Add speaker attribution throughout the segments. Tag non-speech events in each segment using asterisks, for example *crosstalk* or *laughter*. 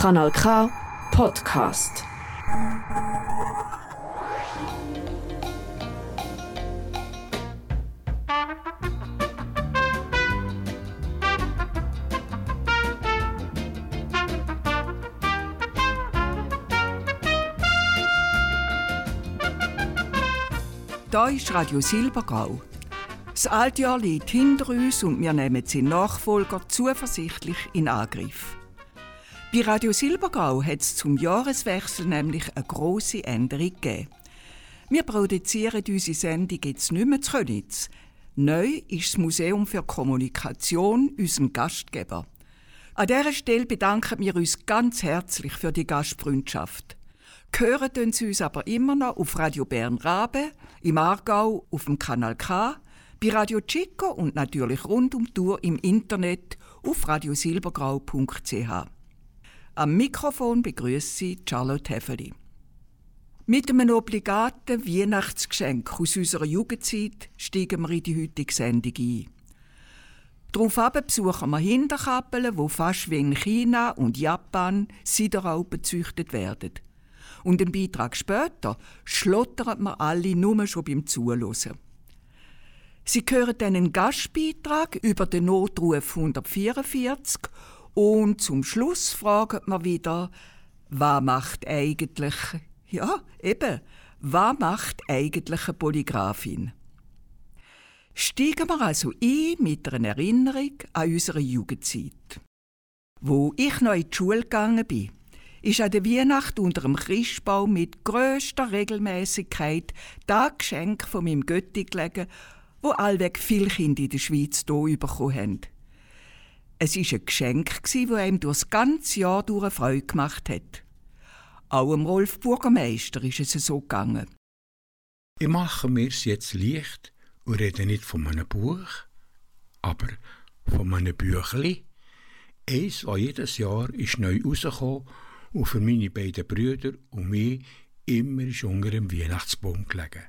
Speaker 1: Kanal K Podcast.
Speaker 2: Da ist Radio Silbergau. Das Altjahr liegt hinter uns und wir nehmen seinen Nachfolger zuversichtlich in Angriff. Bei Radio Silbergau hat es zum Jahreswechsel nämlich eine grosse Änderung gegeben. Wir produzieren unsere Sendung jetzt nicht mehr zu Könitz. Neu ist das Museum für Kommunikation unser Gastgeber. An dieser Stelle bedanken wir uns ganz herzlich für die Gastfreundschaft. Hören Sie uns aber immer noch auf Radio Bern Rabe, im Aargau auf dem Kanal K, bei Radio Chico und natürlich rund um Tour im Internet auf radiosilbergrau.ch. Am Mikrofon begrüßt Sie Charlotte Heffeli. Mit einem obligaten Weihnachtsgeschenk aus unserer Jugendzeit steigen wir in die heutige Sendung ein. Daraufhin besuchen wir Hinterkappeln, wo fast wie in China und Japan Siderraupen gezüchtet werden. Und einen Beitrag später schlottern wir alle nur schon beim Zuhören. Sie hören dann einen Gastbeitrag über den Notruf 144 und zum Schluss fragen wir wieder, was macht eigentlich, ja, eben, was macht eigentlich eine Polygrafin? Steigen wir also ein mit einer Erinnerung an unsere Jugendzeit. Wo ich noch in die Schule gegangen bin, ist an der Weihnacht unter dem Christbaum mit grösster Regelmäßigkeit das Geschenk von meinem Götti gelegen, wo allweg viele Kinder in der Schweiz hier bekommen haben. Es war ein Geschenk, das ihm durch das ganze Jahr durch Freude gemacht hat. Auch dem Rolf Bürgermeister ist es so gegangen.
Speaker 3: Ich mache mir es jetzt leicht und rede nicht von einem Buch, aber von einem Büchli. Eins, das jedes Jahr ist neu rausgekommen und für meine beiden Brüder und mich immer ist unter dem Weihnachtsbaum gelegen.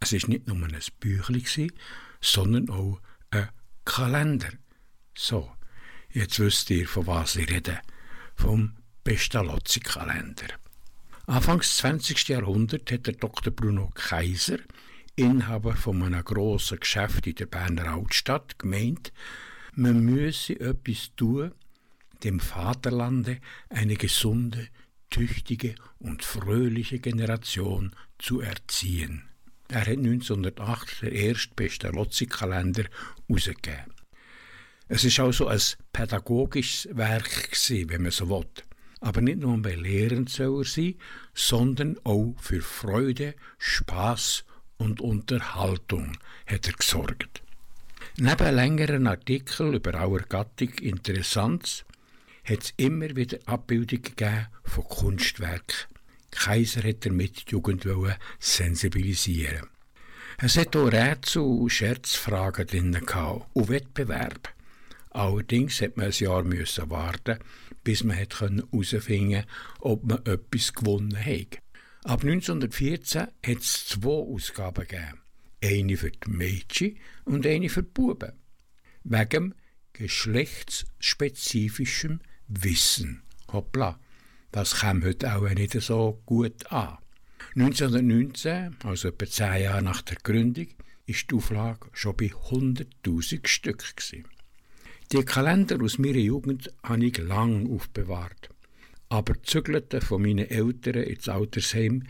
Speaker 3: Es war nicht nur ein Büchli, sondern auch ein Kalender. So, jetzt wisst ihr, von was ich rede. Vom Pestalozzi-Kalender. Anfangs des 20. Jahrhunderts hat der Dr. Bruno Kaiser, Inhaber von einem grossen Geschäft in der Berner Altstadt, gemeint, man müsse etwas tun, dem Vaterlande eine gesunde, tüchtige und fröhliche Generation zu erziehen. Er hat 1908 den ersten Pestalozzi-Kalender herausgegeben. Es ist also ein pädagogisches Werk gewesen, wenn man so will. Aber nicht nur bei Lehren soll er sein, sondern auch für Freude, Spaß und Unterhaltung hat er gesorgt. Neben längeren Artikeln über our Gattung Interessantes hat es immer wieder Abbildungen von Kunstwerken. Kaiser hat damit die Jugend sensibilisieren. Es hat auch Rätsel und Scherzfragen drin und Wettbewerb. Allerdings hat man ein Jahr müssen warten, bis man herausfinden konnte, ob man etwas gewonnen hat. Ab 1914 hat es zwei Ausgaben gegeben. Eine für die Mädchen und eine für die Buben. Wegen geschlechtsspezifischen Wissen. Hoppla, das kam heute auch nicht so gut an. 1919, also etwa zehn Jahre nach der Gründung, ist die Auflage schon bei 100.000 Stück. Gewesen. Die Kalender aus meiner Jugend habe ich lang aufbewahrt. Aber die Zügelten von meinen Eltern ins Altersheim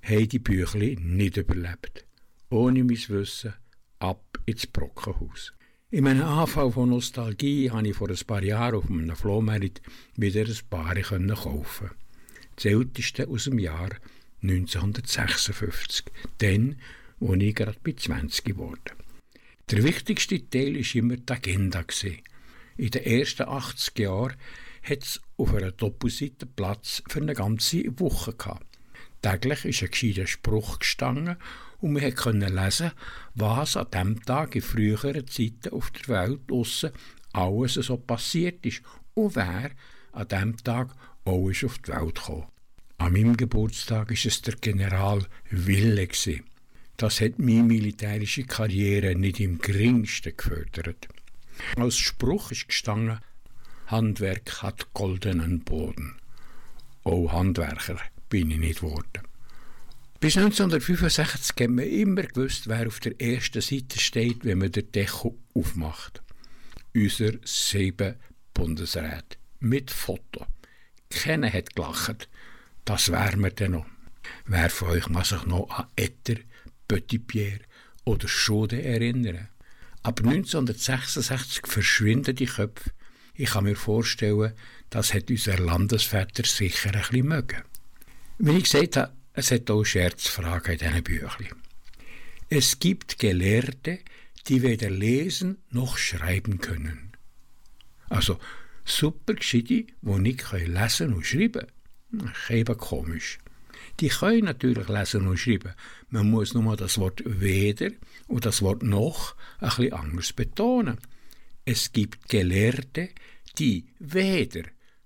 Speaker 3: haben die Büchli nicht überlebt. Ohne mein Wissen ab ins Brockenhaus. In meinem Anfall von Nostalgie habe ich vor ein paar Jahren auf einem Flohmarkt wieder ein paar kaufen. Das älteste aus dem Jahr 1956, dann, wo ich gerade bei 20 wurde. Der wichtigste Teil war immer die Agenda. In den ersten 80 Jahren hat es auf einer Doppelseite Platz für eine ganze Woche gehabt. Täglich ist ein gescheiter Spruch gestanden und man konnte lesen, was an diesem Tag in früheren Zeiten auf der Welt draussen alles so passiert ist und wer an diesem Tag auch ist auf die Welt gekommen. An meinem Geburtstag war es der General Wille. Das hat meine militärische Karriere nicht im geringsten gefördert. Als Spruch ist gestanden, Handwerk hat goldenen Boden. Auch Handwerker bin ich nicht geworden. Bis 1965 hat man immer gewusst, wer auf der ersten Seite steht, wenn man den Deckel aufmacht. Unser sieben Bundesrat. Mit Foto. Keiner hat gelacht. Das wären wir dann noch. Wer von euch mag sich noch an Etter, Petit Pierre oder Schode erinnern? Ab 1966 verschwinden die Köpfe. Ich kann mir vorstellen, das hat unser Landesväter sicher ein bisschen mögen. Wie ich gesagt habe, es hat auch Scherzfragen in diesen Büchern. Es gibt Gelehrte, die weder lesen noch schreiben können. Also super Gescheite, die nicht lesen und schreiben können. Eben komisch. Die können natürlich lesen und schreiben. Man muss nur das Wort weder und das Wort noch ein bisschen anders betonen. Es gibt Gelehrte, die weder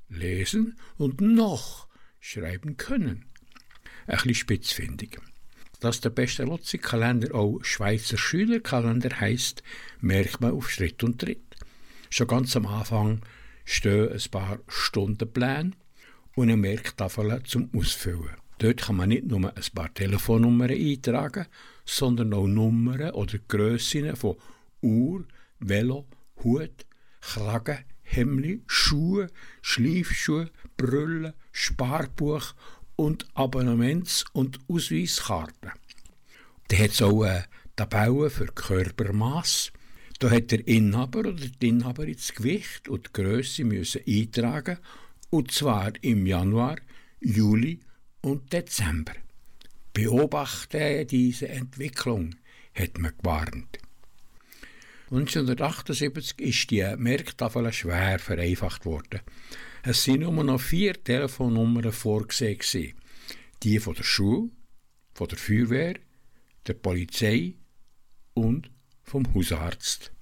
Speaker 3: lesen und noch schreiben können ein bisschen spitzfindig. Dass der beste Lotzi-Kalender auch Schweizer Schülerkalender heißt, merkt man auf Schritt und Tritt. Schon ganz am Anfang stehen ein paar Stundenpläne und eine Merktafel zum Ausfüllen. Dort kann man nicht nur ein paar Telefonnummern eintragen, sondern auch Nummern oder Grössen von Uhr, Velo, Hut, Kragen, Hemli, Schuhe, Schleifschuhe, Brüllen, Sparbuch und Abonnements- und Ausweiskarten. Da hat es auch eine Tabelle für Körpermaß. Da hat der Inhaber oder die Inhaberin das Gewicht und die Größe müssen eintragen und zwar im Januar, Juli und Dezember. Beobachte diese Entwicklung, hat man gewarnt. 1978 ist die Merktafel schwer vereinfacht worden. Es sind nur noch vier Telefonnummern vorgesehen. Die von der Schule, von der Feuerwehr, der Polizei und vom Hausarzt.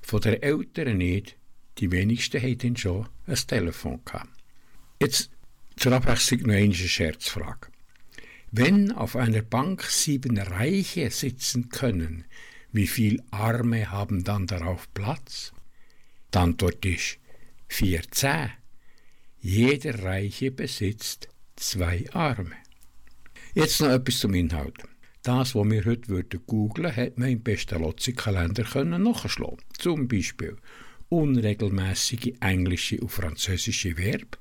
Speaker 3: Von der Eltern nicht, die wenigsten hatten schon ein Telefon. Jetzt zur Abwechslung noch eine Scherzfrage. Wenn auf einer Bank sieben Reiche sitzen können, wie viele Arme haben dann darauf Platz? Die Antwort ist 14. Jeder Reiche besitzt zwei Arme. Jetzt noch etwas zum Inhalt. Das, was wir heute würden googlen, hat man im Pestalozzi-Kalender nachschlagen. Zum Beispiel unregelmäßige englische und französische Verb,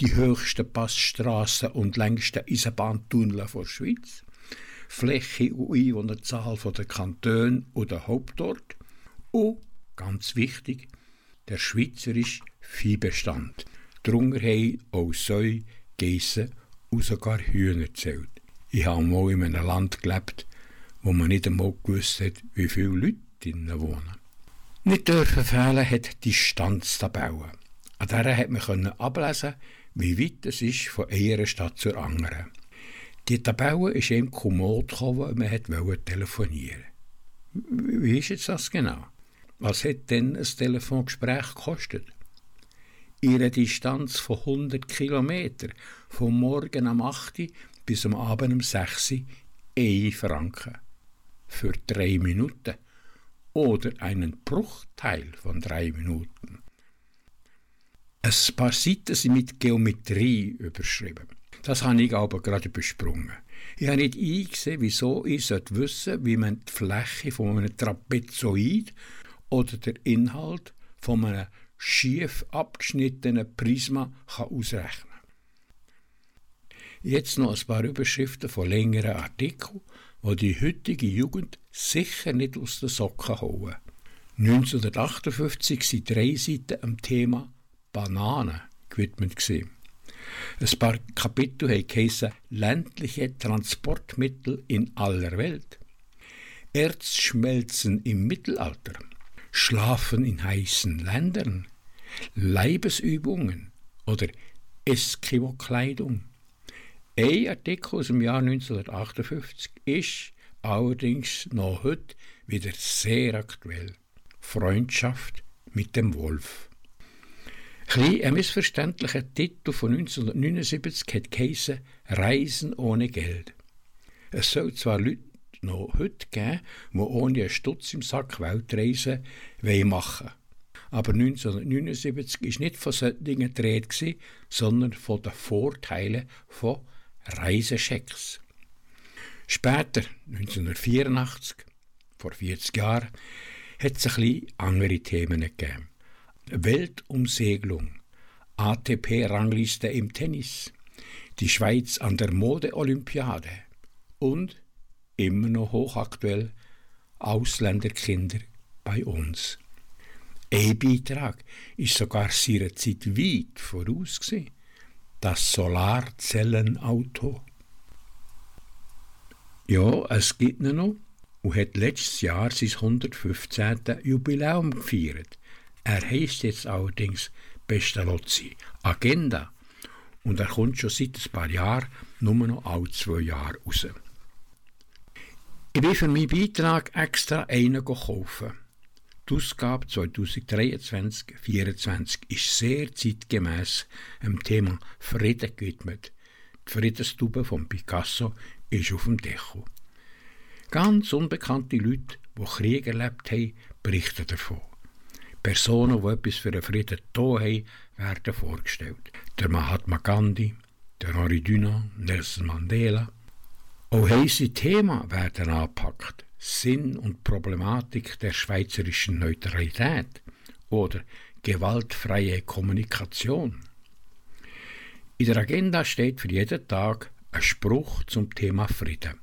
Speaker 3: die höchsten Passstraßen und längsten Eisenbahntunnel der Schweiz, Fläche und Einwohnerzahl der Kantone oder Hauptort und, ganz wichtig, der schweizerische Viehbestand. Darunter haben auch Säue, Geissen und sogar Hühner gezählt. Ich habe mal in einem Land gelebt, wo man nicht einmal gewusst hat, wie viele Leute drinnen wohnen. Nicht dürfen fehlen hat die Distanztabelle. An der hat man ablesen, wie weit es ist von einer Stadt zur anderen. Die Tabelle ist ihm kommod gekommen, man wollte telefonieren. Wie ist jetzt das genau? Was hat denn ein Telefongespräch gekostet? ihre Distanz von 100 Kilometern, vom Morgen am 8 bis am Abend um 6 1 Franken. Für drei Minuten oder einen Bruchteil von drei Minuten. Ein paar Seiten sind mit Geometrie überschrieben. Das habe ich aber gerade besprungen. Ich habe nicht eingesehen, wieso ich wissen sollte, wie man die Fläche von einem Trapezoid oder der Inhalt von einem schief abgeschnittenen Prisma kann ausrechnen Jetzt noch ein paar Überschriften von längeren Artikeln, die die heutige Jugend sicher nicht aus den Socken holen. 1958 sind drei Seiten am Thema Bananen gewidmet. Gewesen. Ein paar Kapitel heißen ländliche Transportmittel in aller Welt. Erzschmelzen im Mittelalter. Schlafen in heißen Ländern, Leibesübungen oder Eskimo-Kleidung. Ein Artikel aus dem Jahr 1958 ist allerdings noch heute wieder sehr aktuell. Freundschaft mit dem Wolf. Ein, ein missverständlicher Titel von 1979 hat geheißen Reisen ohne Geld. Es soll zwar Leute noch heute geben, die ohne einen Stutz im Sack Weltreisen machen Aber 1979 ist nicht von solchen Dingen gedreht, sondern von den Vorteilen von Reisechecks. Später, 1984, vor 40 Jahren, hat es ein bisschen andere Themen gegeben. Weltumsegelung, ATP-Rangliste im Tennis, die Schweiz an der Mode-Olympiade und, immer noch hochaktuell, Ausländerkinder bei uns. Ein Beitrag ist sogar seiner Zeit weit voraus. Das Solarzellenauto. Ja, es gibt noch und hat letztes Jahr sein 115. Jubiläum gefeiert. Er heißt jetzt allerdings Pestalozzi Agenda und er kommt schon seit ein paar Jahren nur noch alle zwei Jahre raus. Ich bin für meinen Beitrag extra einen kaufen. Die Ausgabe 2023-2024 ist sehr zeitgemäß dem Thema Frieden gewidmet. Die Friedenstube von Picasso ist auf dem Deko. Ganz unbekannte Leute, die Krieg erlebt haben, berichten davon. Personen, die etwas für den Frieden getan haben, werden vorgestellt. Der Mahatma Gandhi, der Henri Dunant, Nelson Mandela. Auch heisse Themen werden angepackt. Sinn und Problematik der schweizerischen Neutralität oder gewaltfreie Kommunikation. In der Agenda steht für jeden Tag ein Spruch zum Thema Frieden.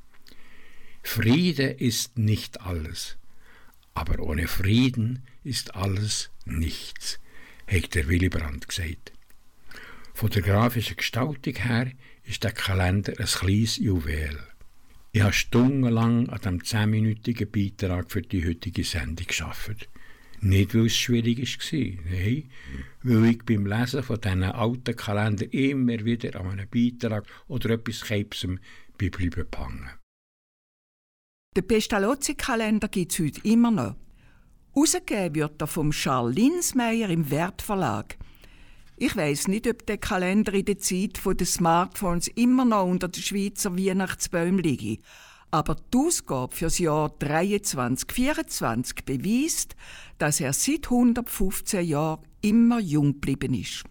Speaker 3: Friede ist nicht alles, aber ohne Frieden ist alles nichts, hat der Willy Brandt gesagt. Von der grafischen Gestaltung her ist der Kalender ein kleines Juwel. Ich habe stundenlang an diesem zehnminütigen Beitrag für die heutige Sendung geschafft. Nicht, weil es schwierig war, nein, weil ich beim Lesen von diesen alten Kalender immer wieder an einem Beitrag oder etwas Krebsem bleiben hängen.
Speaker 4: Den Pestalozzi-Kalender gibt es heute immer noch. Ausgegeben wird er vom Charles Linsmeyer im Wertverlag. Ich weiß nicht, ob der Kalender in der Zeit der Smartphones immer noch unter den Schweizer Weihnachtsbäumen liegt. Aber die Ausgabe für das Jahr 23-24 beweist, dass er seit 115 Jahren immer jung geblieben ist.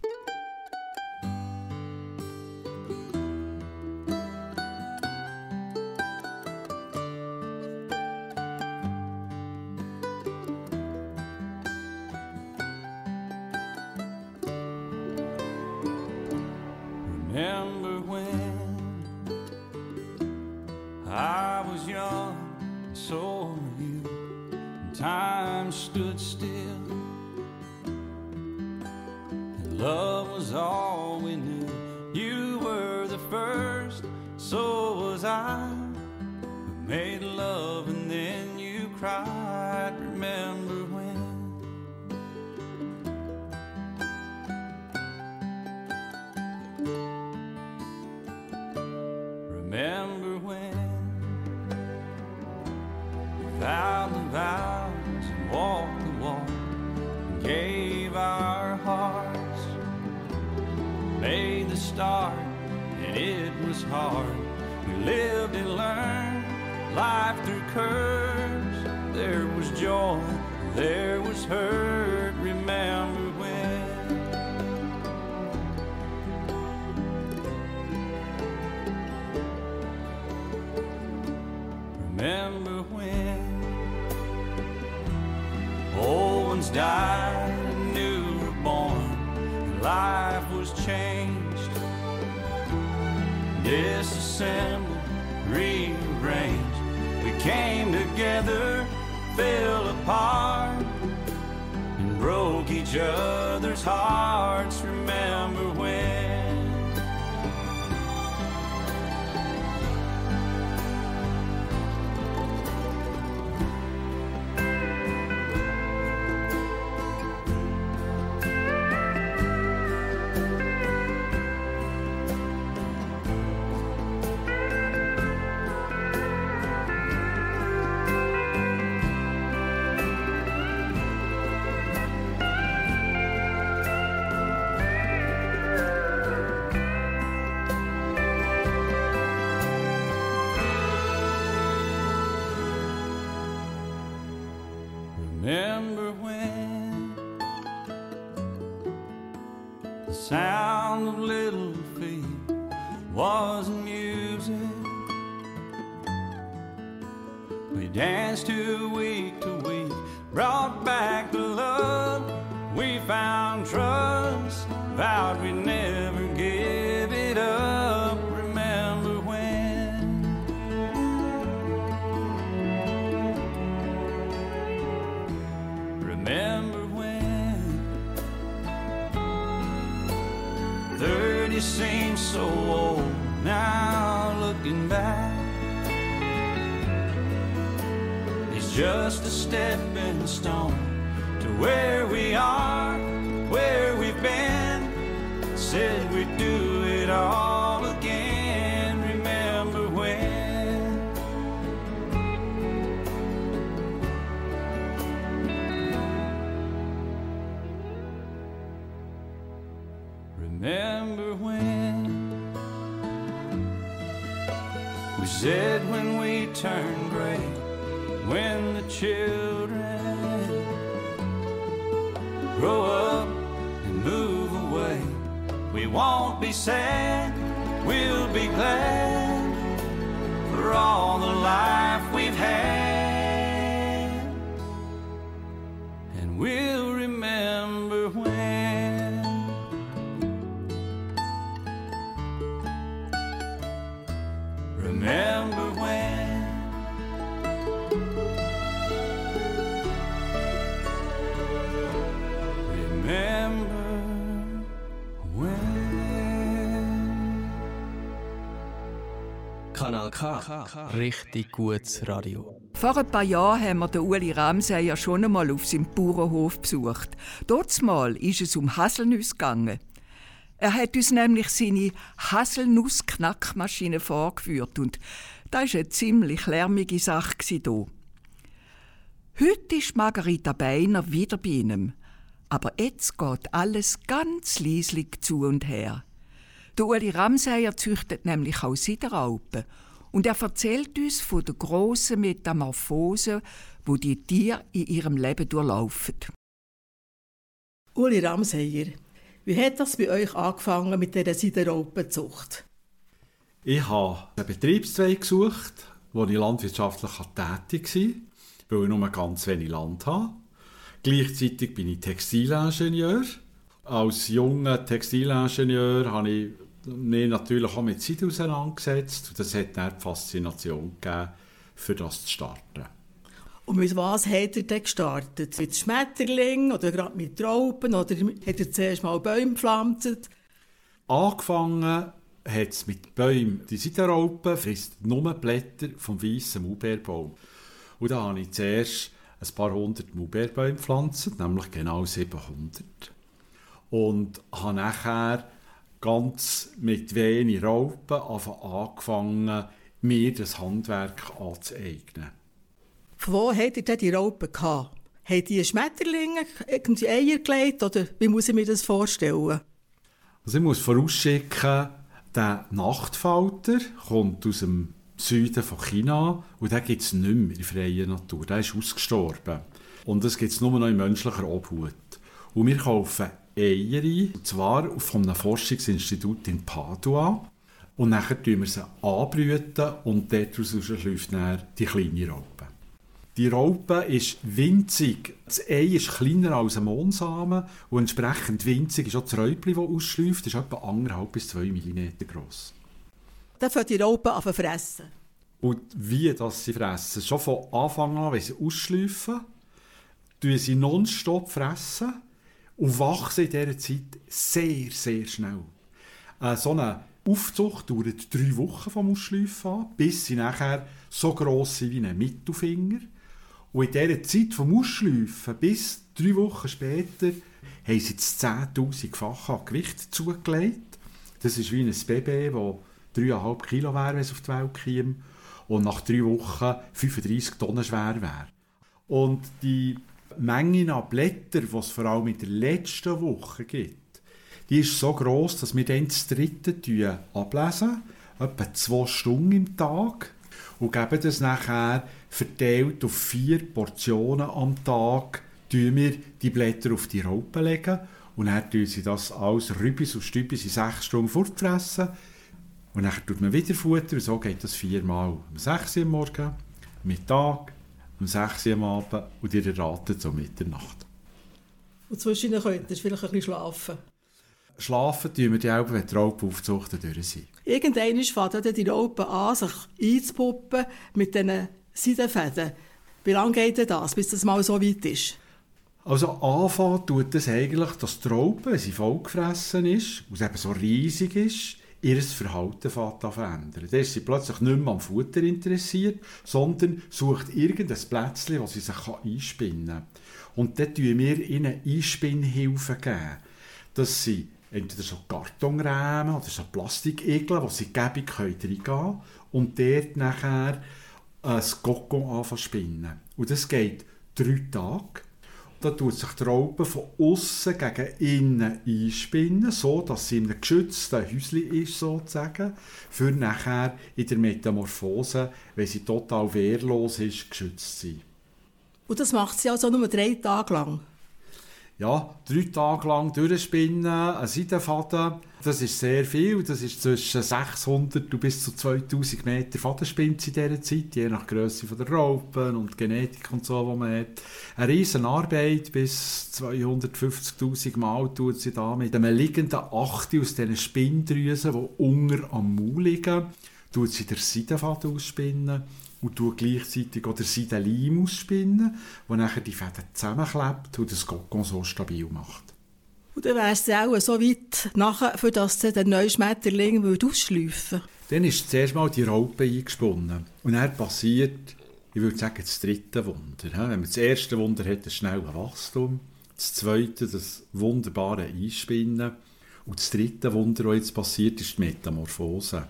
Speaker 4: remember was music. We danced to week just a stepping stone to where children grow up and move away. We won't be sad, we'll be glad for all the life
Speaker 5: Richtig gutes Radio.
Speaker 2: Vor ein paar Jahren haben wir den Uli Ramseyer schon einmal auf seinem Bauernhof besucht. Dort mal ist es um Haselnüsse gegangen. Er hat uns nämlich seine Haselnuss-Knackmaschine vorgeführt und das war eine ziemlich lärmige Sache hier. Heute ist Margarita Beiner wieder bei ihm. Aber jetzt geht alles ganz leislich zu und her. Der Uli Ramseyer züchtet nämlich auch Sideralpen und er erzählt uns von der grossen Metamorphose, wo die Tiere in ihrem Leben durchlaufen.
Speaker 6: Uli Ramseyer, wie hat das bei euch angefangen mit dieser Sideralpenzucht?
Speaker 7: Ich habe einen Betriebszweig gesucht, wo ich landwirtschaftlich tätig war, weil ich nur ganz wenig Land habe. Gleichzeitig bin ich Textilingenieur. Als junger Textilingenieur habe ich mich natürlich auch mit Seide auseinandergesetzt. Und das hat dann die Faszination gegeben, für das zu starten.
Speaker 6: Und mit was hat er denn gestartet? Mit Schmetterling oder gerade mit Trauben? Oder hat er zuerst mal Bäume gepflanzt?
Speaker 7: Angefangen hat es mit Bäumen. Die Seidenraupe frisst nur Blätter vom weißen Maulbeerbaum. Und da habe ich zuerst ein paar hundert Maulbeerbäume gepflanzt, nämlich genau 700. Und habe nachher ganz mit wenig Raupen angefangen, mir das Handwerk anzueignen.
Speaker 6: Von wo habt ihr denn die Raupen gehabt? Habt ihr Schmetterlinge, irgendwie Eier gelegt oder wie muss ich mir das vorstellen?
Speaker 7: Also ich muss vorausschicken, der Nachtfalter kommt aus dem Süden von China und den gibt es nicht mehr in freier Natur. Der ist ausgestorben. Und das gibt es nur noch in menschlicher Obhut. Und wir kaufen Eier und zwar von einem Forschungsinstitut in Padua. Und nachher tun wir sie anbrüten und daraus läuft dann die kleine Raupe. Die Raupe ist winzig. Das Ei ist kleiner als ein Mohnsamen und entsprechend winzig ist auch das Räubchen, das ausschläuft, ist etwa 1,5 bis 2 mm groß.
Speaker 6: Dann fängt die Raupe an zu fressen.
Speaker 7: Und wie das sie fressen? Schon von Anfang an, wenn sie ausschläufen, tun sie nonstop fressen und wachsen in dieser Zeit sehr, sehr schnell. Äh, so eine Aufzucht dauert drei Wochen vom Ausschläufen an, bis sie nachher so gross sind wie ein Mittelfinger. Und in dieser Zeit vom Ausschläufen bis drei Wochen später haben sie das 10'000-fache an Gewicht zugelegt. Das ist wie ein Baby, das 3,5 Kilo wäre, wenn es auf die Welt käme. Und nach drei Wochen 35 Tonnen schwer wäre. Und die Menge an Blättern, die es vor allem in der letzten Woche gibt, die ist so groß, dass wir dann das dritte ablesen, etwa zwei Stunden im Tag, und geben das nachher verteilt auf vier Portionen am Tag, tun wir die Blätter auf die Raupe legen Und dann tun sie das alles Rübis und Stübis in sechs Stunden fortfressen. Und dann tut man wieder Futter und so geht das viermal. Um 6 Uhr am Morgen, Mittag, um 6 Uhr am Abend und ihr erratet so Mitternacht.
Speaker 6: Und zwischendurch könnt ihr vielleicht ein bisschen schlafen.
Speaker 7: Schlafen tun wir die auch, wenn die Raupenaufzuchten durch sind.
Speaker 6: Irgendwann fängt die Raupe an, sich einzupuppen mit diesen Seidenfäden. Wie lange geht das, bis das mal so weit ist?
Speaker 7: Also anfangen tut es eigentlich, dass die Raupe, wenn sie vollgefressen ist und eben so riesig ist, ihr Verhalten verändern. Dann ist sie plötzlich nicht mehr am Futter interessiert, sondern sucht irgendein Plätzchen, wo sie sich einspinnen kann. Und dann geben wir ihnen Einspinnhilfen. Geben. Das sind entweder so Kartonrähmen oder so Plastikegel, wo sie gäbig reingehen können und dort nachher ein Kokon anfangen spinnen. Und das geht drei Tage. Da tut sich die Raupe von außen gegen innen einspinnen, so dass sie in einem geschützten Häuschen ist, sozusagen, für nachher in der Metamorphose, wenn sie total wehrlos ist, geschützt zu sein.
Speaker 6: Und das macht sie also nur drei Tage lang?
Speaker 7: Ja, drei Tage lang durchspinnen, ein Seidenfaden, das ist sehr viel. Das ist zwischen 600 und bis zu 2000 Meter Fadenspinz in dieser Zeit, je nach Größe der Raupen und Genetik und so, die man hat. Eine riesen Arbeit, bis 250'000 Mal tut sie da mit einem liegenden Achte aus diesen Spinndrüsen, die unter am Maul liegen, tut sie den Seidenfaden ausspinnen und tue gleichzeitig auch den Seidenleim ausspinnen, der nachher die Fäden zusammenklebt und das Kokon so stabil macht.
Speaker 6: Und dann wärst du auch so weit nachher, für das der neue Schmetterling ausschleifen
Speaker 7: Dann ist zuerst mal die Raupe eingesponnen. Und dann passiert, ich würde sagen, das dritte Wunder. Wenn man das erste Wunder hat, das schnelle Wachstum. Das zweite, das wunderbare Einspinnen. Und das dritte Wunder, das jetzt passiert, ist die Metamorphose.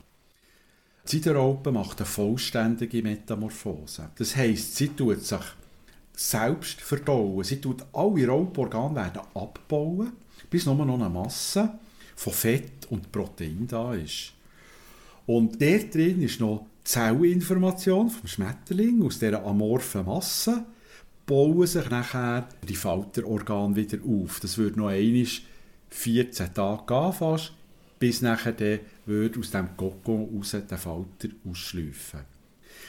Speaker 7: Die Seidenraupe macht eine vollständige Metamorphose. Das heisst, sie tut sich selbst verdauen. Sie tut alle Rauporgane werden abbauen, bis nur noch eine Masse von Fett und Protein da ist. Und der drin ist noch die Zellinformation vom Schmetterling aus dieser amorphen Masse bauen sich nachher die Falterorgane wieder auf. Das würde noch einmal 14 Tage gehen fast, bis nachher der würde aus dem Kokon raus den Falter ausschleifen.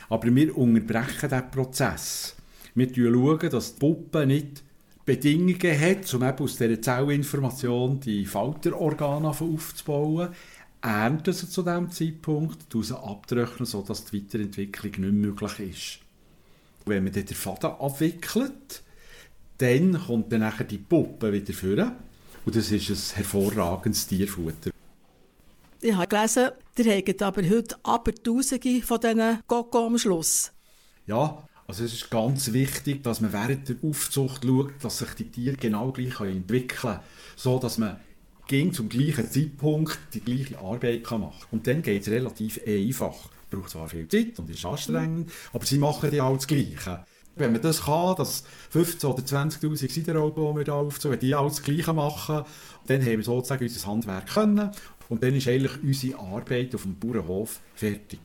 Speaker 7: Aber wir unterbrechen diesen Prozess. Wir schauen, dass die Puppe nicht Bedingungen hat, um eben aus dieser Zellinformation die Falterorgane aufzubauen, ernten sie zu diesem Zeitpunkt, sie abtrocknen, sodass die Weiterentwicklung nicht möglich ist. wenn man den Faden abwickelt, dann kommt dann nachher die Puppe wieder vor und das ist ein hervorragendes Tierfutter.
Speaker 6: Ich habe gelesen, ihr habt aber heute aber Tausende von diesen Koko am Schluss.
Speaker 7: Ja, also es ist ganz wichtig, dass man während der Aufzucht schaut, dass sich die Tiere genau gleich entwickeln können, so dass man ging zum gleichen Zeitpunkt die gleiche Arbeit kann machen Und dann geht es relativ einfach. Es braucht zwar viel Zeit und ist anstrengend, aber sie machen ja auch das Gleiche. Wenn man das kann, dass 15 oder 20'000 Seidenraupen, die wir hier aufzogen, wenn die alles das Gleiche machen, dann haben wir sozusagen unser Handwerk können und dann ist eigentlich unsere Arbeit auf dem Bauernhof fertig.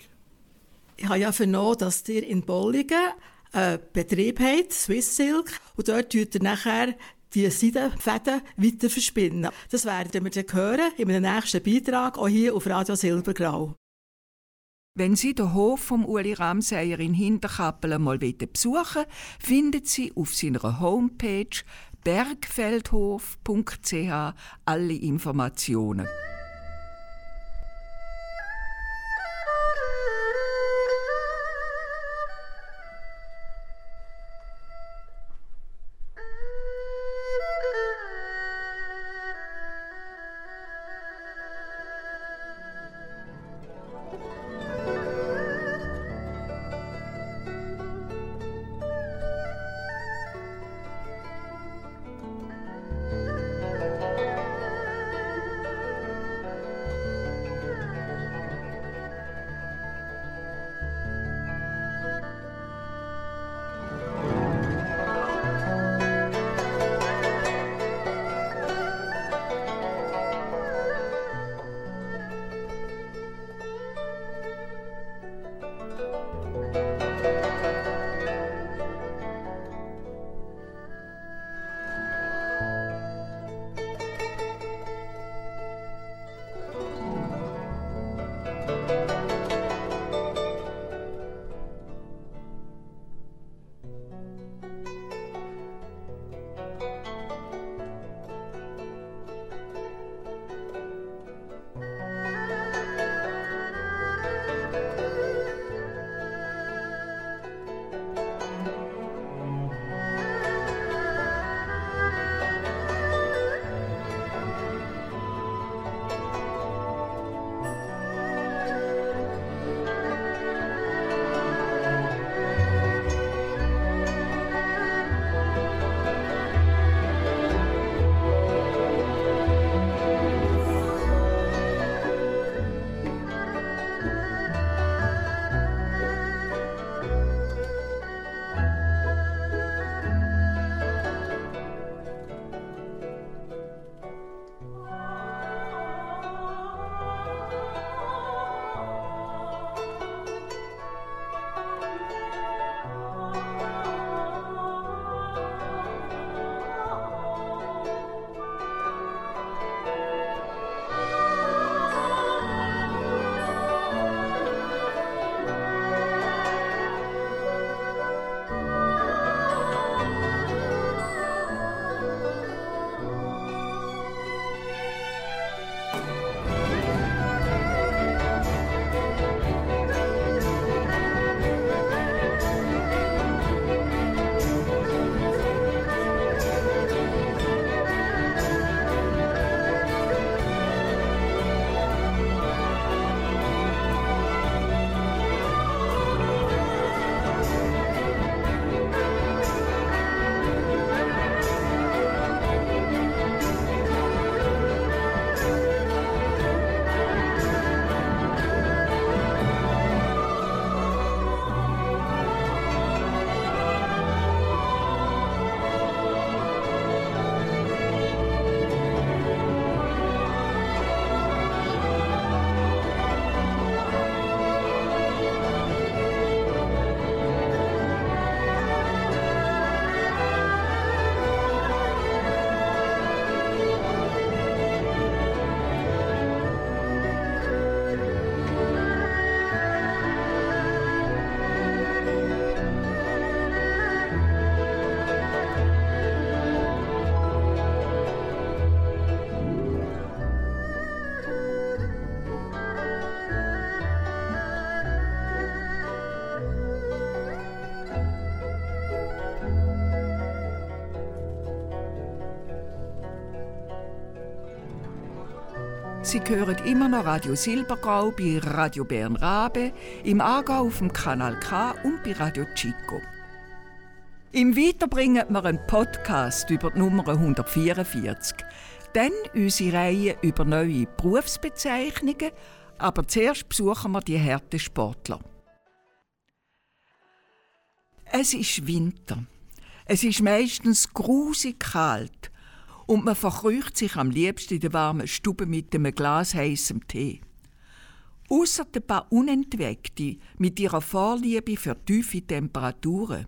Speaker 6: Ich habe ja vernommen, dass ihr in Bollingen einen Betrieb habt, Swiss Silk, und dort tut ihr nachher die Seidenfäden weiter verspinnen. Das werden wir dann hören in einem nächsten Beitrag, auch hier auf Radio Silbergrau.
Speaker 2: Wenn Sie den Hof vom Uli Ramseyer in Hinterkappel mal besuchen finden Sie auf seiner Homepage bergfeldhof.ch alle Informationen. Sie hören immer noch Radio Silbergrau bei Radio Bern Rabe, im Aargau auf dem Kanal K und bei Radio Chico. Im Weiter bringen wir einen Podcast über die Nummer 144. Dann unsere Reihe über neue Berufsbezeichnungen, aber zuerst besuchen wir die harten Sportler. Es ist Winter. Es ist meistens grusig kalt und man verkrücht sich am liebsten in der warmen Stube mit einem Glas heißem Tee. Ausser ein paar Unentweckte mit ihrer Vorliebe für tiefe Temperaturen.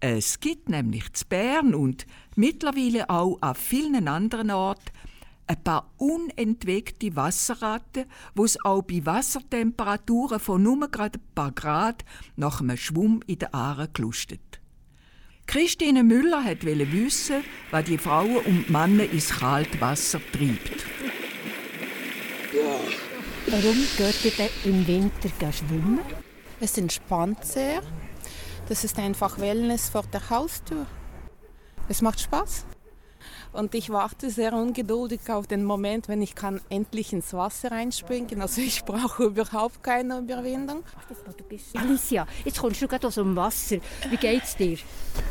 Speaker 2: Es gibt nämlich zu Bern und mittlerweile auch an vielen anderen Orten ein paar unentweckte Wasserratten, wo es auch bei Wassertemperaturen von nur gerade ein paar Grad nach einem Schwumm in den Aare gelustet. Christine Müller wollte wissen, was die Frauen und die Männer ins kalte Wasser treibt.
Speaker 8: Warum geht ihr im Winter schwimmen?
Speaker 9: Es entspannt sehr. Das ist einfach Wellness vor der Haustür. Es macht Spaß. Und ich warte sehr ungeduldig auf den Moment, wenn ich kann endlich ins Wasser einspringen. Also ich brauche überhaupt keine Überwindung.
Speaker 8: Alicia, jetzt kommst du gerade aus dem Wasser. Wie geht's dir?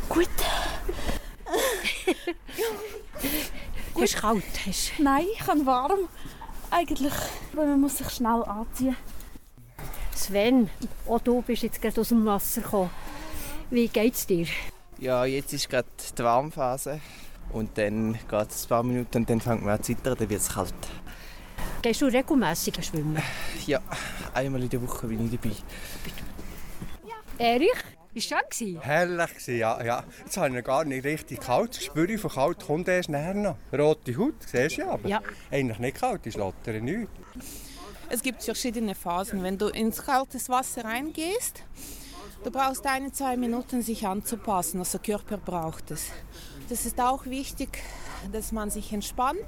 Speaker 9: Gut.
Speaker 8: Hast du kalt? Hast...
Speaker 10: Nein, ich kann warm. Eigentlich, weil man muss sich schnell anziehen.
Speaker 8: Sven, auch du bist jetzt gerade aus dem Wasser gekommen. Wie geht's dir?
Speaker 5: Ja, jetzt ist gerade die Warmphase. Und dann geht es ein paar Minuten und dann fängt man an zu zittern, dann wird es kalt.
Speaker 8: Gehst du regelmässig schwimmen?
Speaker 5: Ja, einmal in der Woche bin ich dabei.
Speaker 8: Erich, war es schön?
Speaker 11: Herrlich ja, ja. Jetzt habe ich noch gar nicht richtig kalt. Das Spüre von kalt kommt erst nachher noch. Rote Haut, siehst du ja, aber
Speaker 8: Ja.
Speaker 11: eigentlich nicht kalt, ist Lottery nicht.
Speaker 9: Es gibt verschiedene Phasen. Wenn du ins kaltes Wasser reingehst, du brauchst eine, zwei Minuten, sich anzupassen. Also der Körper braucht es. Das ist auch wichtig, dass man sich entspannt,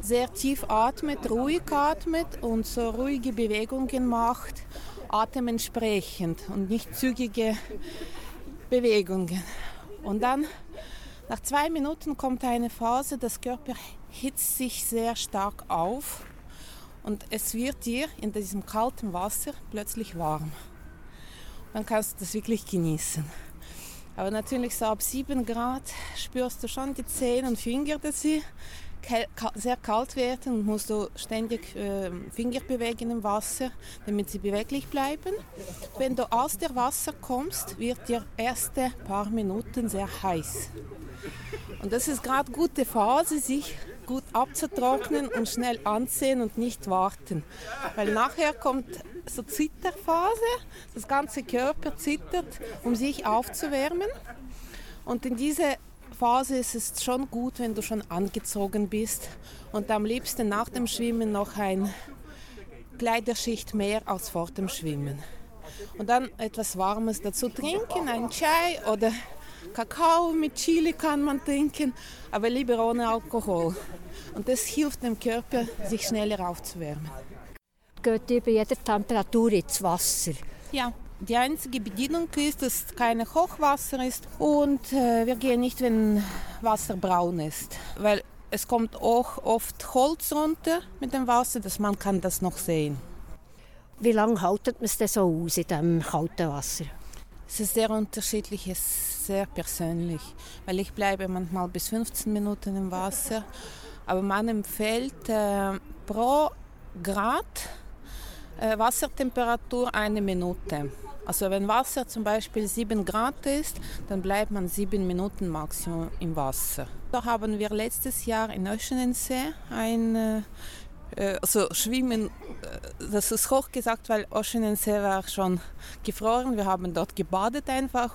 Speaker 9: sehr tief atmet, ruhig atmet und so ruhige Bewegungen macht, Atem entsprechend und nicht zügige Bewegungen. Und dann nach zwei Minuten kommt eine Phase, das Körper hitzt sich sehr stark auf und es wird dir in diesem kalten Wasser plötzlich warm. Dann kannst du das wirklich genießen. Aber natürlich so ab 7 Grad spürst du schon die Zähne und Finger, dass sie sehr kalt werden und musst du ständig äh, Finger bewegen im Wasser, damit sie beweglich bleiben. Wenn du aus dem Wasser kommst, wird die erste paar Minuten sehr heiß. Und das ist gerade gute Phase, sich gut abzutrocknen und schnell anziehen und nicht warten. Weil nachher kommt so Zitterphase, das ganze Körper zittert, um sich aufzuwärmen. Und in dieser Phase ist es schon gut, wenn du schon angezogen bist und am liebsten nach dem Schwimmen noch ein Kleiderschicht mehr als vor dem Schwimmen. Und dann etwas Warmes dazu trinken, ein Chai oder Kakao mit Chili kann man trinken, aber lieber ohne Alkohol. Und das hilft dem Körper, sich schneller aufzuwärmen.
Speaker 8: Geht ihr bei jeder Temperatur ins Wasser?
Speaker 9: Ja, die einzige Bedienung ist, dass es kein Hochwasser ist und äh, wir gehen nicht, wenn Wasser braun ist, weil es kommt auch oft Holz runter mit dem Wasser, dass man kann das noch sehen.
Speaker 8: Wie lange haltet man es denn so aus in diesem kalten Wasser?
Speaker 9: Es ist sehr unterschiedlich, es sehr persönlich, weil ich bleibe manchmal bis 15 Minuten im Wasser, aber man empfiehlt äh, pro Grad äh, Wassertemperatur eine Minute. Also wenn Wasser zum Beispiel 7 Grad ist, dann bleibt man 7 Minuten Maximum im Wasser. Da haben wir letztes Jahr in Oceanensee ein äh, äh, also Schwimmen, äh, das ist hoch gesagt, weil Oceanensee war schon gefroren. Wir haben dort gebadet einfach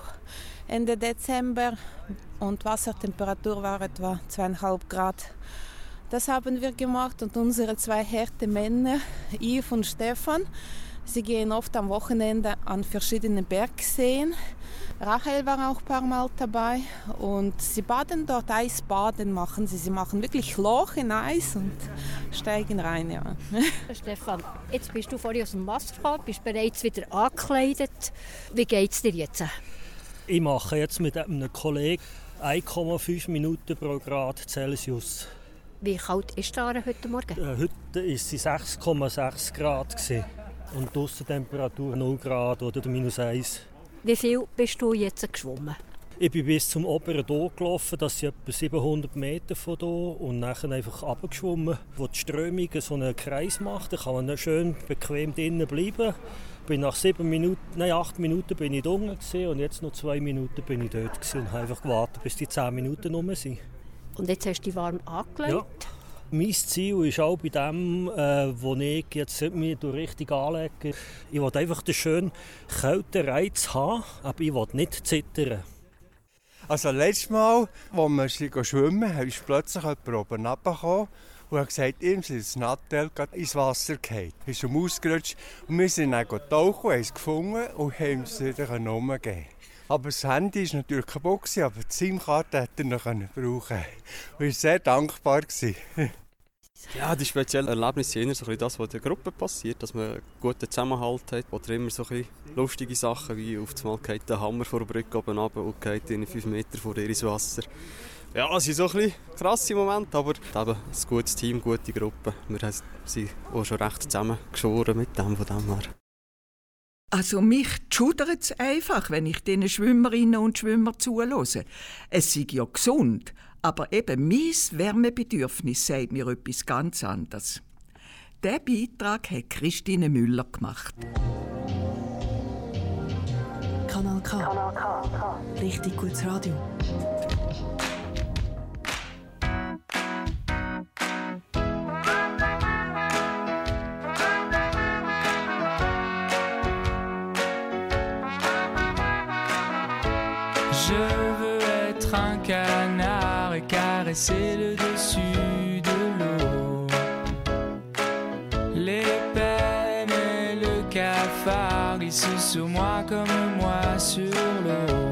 Speaker 9: Ende Dezember und Wassertemperatur war etwa zweieinhalb Grad. Das haben wir gemacht und unsere zwei Härte Männer, Yves und Stefan, Sie gehen oft am Wochenende an verschiedenen Bergseen. Rachel war auch ein paar Mal dabei und sie baden dort, Eisbaden machen sie. Sie machen wirklich Loch in Eis und steigen rein. Ja. *laughs*
Speaker 8: Stefan, jetzt bist du vorhin aus dem Wasser gekommen, bist bereits wieder angekleidet. Wie geht es dir jetzt?
Speaker 12: Ich mache jetzt mit einem Kollegen 1,5 Minuten pro Grad Celsius.
Speaker 8: Wie kalt ist da heute Morgen?
Speaker 12: Äh, heute war es 6,6 Grad. Und die Aussentemperatur 0 Grad oder minus 1.
Speaker 8: Wie viel bist du jetzt geschwommen?
Speaker 12: Ich bin bis zum oberen Do gelaufen, das sind etwa 700 Meter von hier und dann einfach abgeschwommen. Wo die Strömung so einen Kreis macht, kann man schön bequem drinnen bleiben. Bin nach sieben Minuten, nein, acht Minuten bin ich unten und jetzt noch zwei Minuten bin ich dort und habe einfach gewartet, bis die zehn Minuten rum sind.
Speaker 8: Und jetzt hast du dich warm angelegt? Ja.
Speaker 12: Mein Ziel ist auch bei dem, äh, wo ich jetzt mich richtig anlege, ich will einfach den schönen kalten Reiz haben, aber ich will nicht zittern.
Speaker 11: Also letztes Mal, als wir schwimmen, ist plötzlich jemand oben runtergekommen und hat gesagt, ihm ist das Nattel ins Wasser gefallen. Ist ausgerutscht und wir sind dann tauchen, haben es gefunden und haben es wieder umgegeben. Aber das Handy war natürlich kaputt, aber die SIM-Karte hätte er noch brauchen Und ich war sehr dankbar. *laughs*
Speaker 13: Ja, die speziellen Erlebnisse sind eher so das, was der Gruppe passiert, dass man einen guten Zusammenhalt hat. Oder immer so lustige Sachen, wie auf einmal der Hammer vor der Brücke oben runter und 5 Meter vor ihr ins Wasser. Ja, es sind so ein krasse Momente, aber eben ein gutes Team, eine gute Gruppe. Wir sind auch schon recht zusammengeschoren mit dem von dem her.
Speaker 2: Also mich schudert es einfach, wenn ich diesen Schwimmerinnen und Schwimmer zulose. Es ist ja gesund, aber eben mein Wärmebedürfnis sagt mir etwas ganz anderes. Der Beitrag hat Christine Müller gemacht.
Speaker 1: Kanal K. Kanal K. Richtig gutes Radio.
Speaker 14: C'est le dessus de l'eau. Les peines et le cafard glissent sur moi comme moi sur l'eau.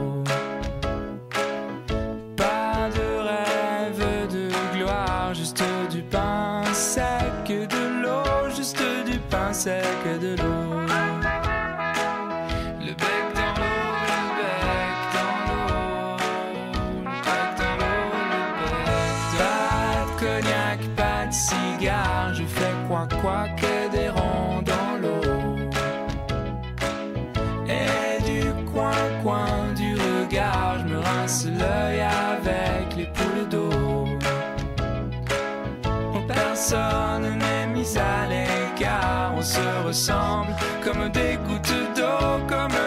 Speaker 14: Personne n'est mis à l'écart, on se ressemble comme des gouttes d'eau, comme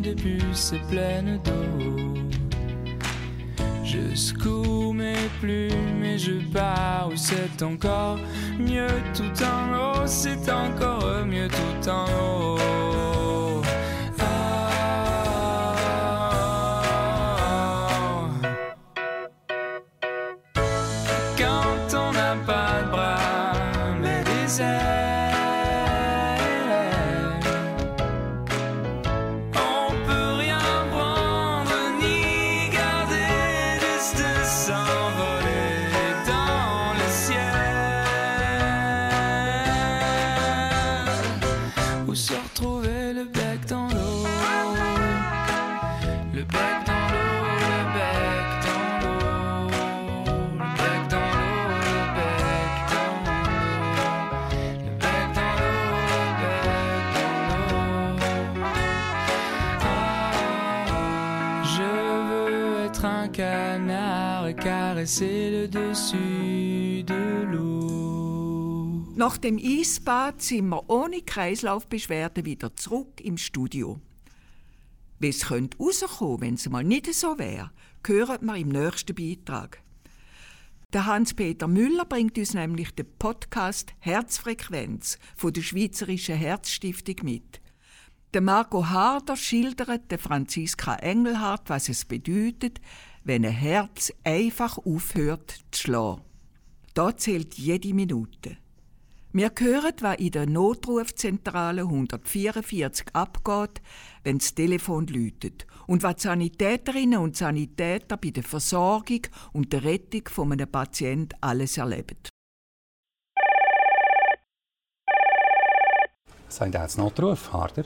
Speaker 14: de puces et pleine d'eau. Je secoue mes plumes et je pars où c'est encore mieux tout en haut, c'est encore mieux tout en haut. Canard et caresser le dessus de l'eau.
Speaker 2: Nach dem Eisbad sind wir ohne Kreislaufbeschwerden wieder zurück im Studio. Wie es könnte rauskommen, wenn es mal nicht so wäre, hören wir im nächsten Beitrag. Der Hans-Peter Müller bringt uns nämlich den Podcast Herzfrequenz von der Schweizerischen Herzstiftung mit. Der Marco Harder schildert der Franziska Engelhardt, was es bedeutet, wenn ein Herz einfach aufhört zu schlagen. Da zählt jede Minute. Wir hören, was in der Notrufzentrale 144 abgeht, wenn das Telefon läutet und was Sanitäterinnen und Sanitäter bei der Versorgung und der Rettung von einem Patienten alles erleben.
Speaker 15: Seid ihr jetzt Notruf, Harder?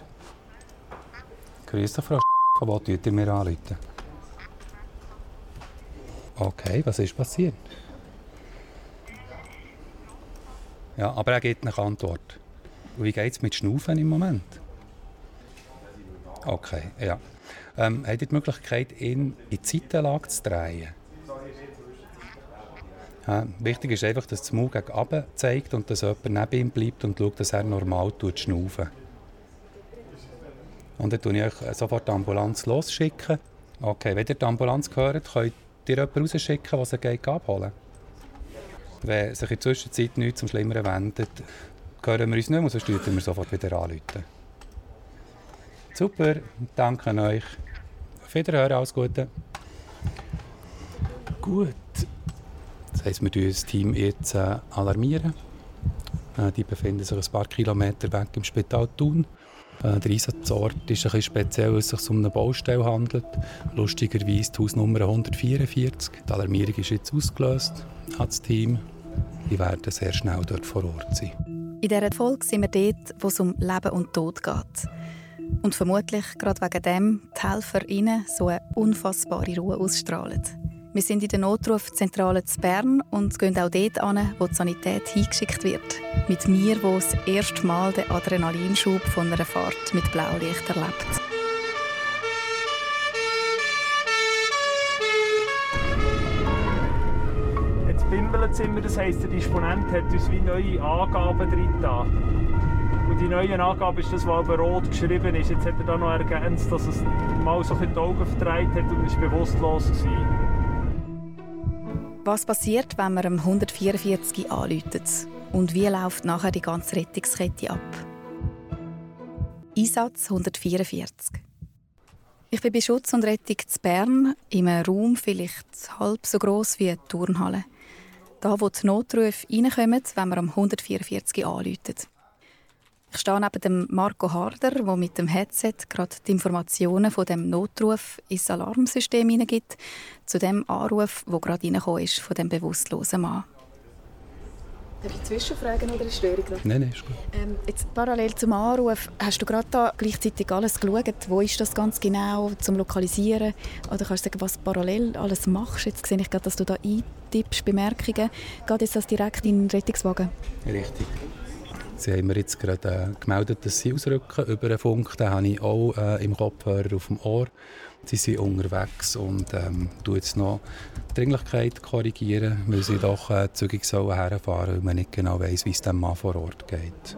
Speaker 15: Grüß dich, Frau Von wo tut ihr mir anrufen? Okay, was ist passiert? Ja, aber er gibt eine Antwort. Wie geht es mit Schnaufen im Moment? Okay, ja. Ähm, habt ihr die Möglichkeit, ihn in die Seitenlage zu drehen? Ja, wichtig ist einfach, dass das Maul gegen unten zeigt und dass jemand neben ihm bleibt und schaut, dass er normal schnaufen. Und dann schicke ich euch sofort die Ambulanz losschicken. Okay, wenn ihr die Ambulanz hört, könnt ihr jemanden rausschicken, der sie geht abholen Wenn sich in der Zwischenzeit nichts zum Schlimmeren wendet, hören wir uns nicht mehr, sonst rufen wir sofort wieder anrufen. Super, danke an euch. Auf Wiederhören, alles Gute. Gut. Das heisst, wir alarmieren das Team jetzt äh, alarmieren. Äh, die befinden sich ein paar Kilometer weg im Spital Thun. Äh, der Einsatzort ist ein bisschen speziell, weil es sich um eine Baustelle handelt. Lustigerweise die Hausnummer 144. Die Alarmierung ist jetzt ausgelöst das Team. Die werden sehr schnell dort vor Ort sein.
Speaker 16: In dieser Folge sind wir dort, wo es um Leben und Tod geht. Und vermutlich gerade wegen dem die Helfer innen so eine unfassbare Ruhe ausstrahlen. Wir sind in der Notrufzentrale zu Bern und gehen auch dort an, wo die Sanität hingeschickt wird. Mit mir, wo das erste Mal den Adrenalinschub von einer Fahrt mit Blaulicht erlebt.
Speaker 17: Jetzt bimbelt immer, das heisst, der Disponent hat uns wie neue Angaben drin. Und die neue Angabe ist das, was aber rot geschrieben ist. Jetzt hat er da noch ergänzt, dass es mal so die Augen verdreht hat und ist bewusstlos war.
Speaker 16: Was passiert, wenn man am 144 anläutet? Und wie läuft nachher die ganze Rettungskette ab? Einsatz 144. Ich bin bei Schutz und Rettung zu Bern, in einem Raum vielleicht halb so groß wie eine Turnhalle. Da, wo die Notrufe reinkommen, wenn man am 144 anläutet. Ich stehe neben dem Marco Harder, der mit dem Headset gerade die Informationen von dem Notruf ins Alarmsystem hineingibt, zu dem Anruf, der gerade reingekommen ist von dem bewusstlosen Mann.
Speaker 18: Darf ich Zwischenfragen oder eine Störung?
Speaker 15: Nein, nein, ist gut.
Speaker 18: Ähm, jetzt parallel zum Anruf, hast du gerade da gleichzeitig alles geschaut? Wo ist das ganz genau zum Lokalisieren? Oder kannst du sagen, was du parallel alles machst? Jetzt sehe ich gerade, dass du da eintippst, Bemerkungen. Geht jetzt das direkt in den Rettungswagen?
Speaker 15: Richtig. Sie haben mir jetzt gerade äh, gemeldet, dass sie ausrücken über den Funk. Den habe ich auch äh, im Kopfhörer auf dem Ohr. Sie sind unterwegs und ähm, tue jetzt noch die Dringlichkeit korrigieren, weil sie doch äh, zügig sollen weil man nicht genau weiß, wie es dem Mann vor Ort geht.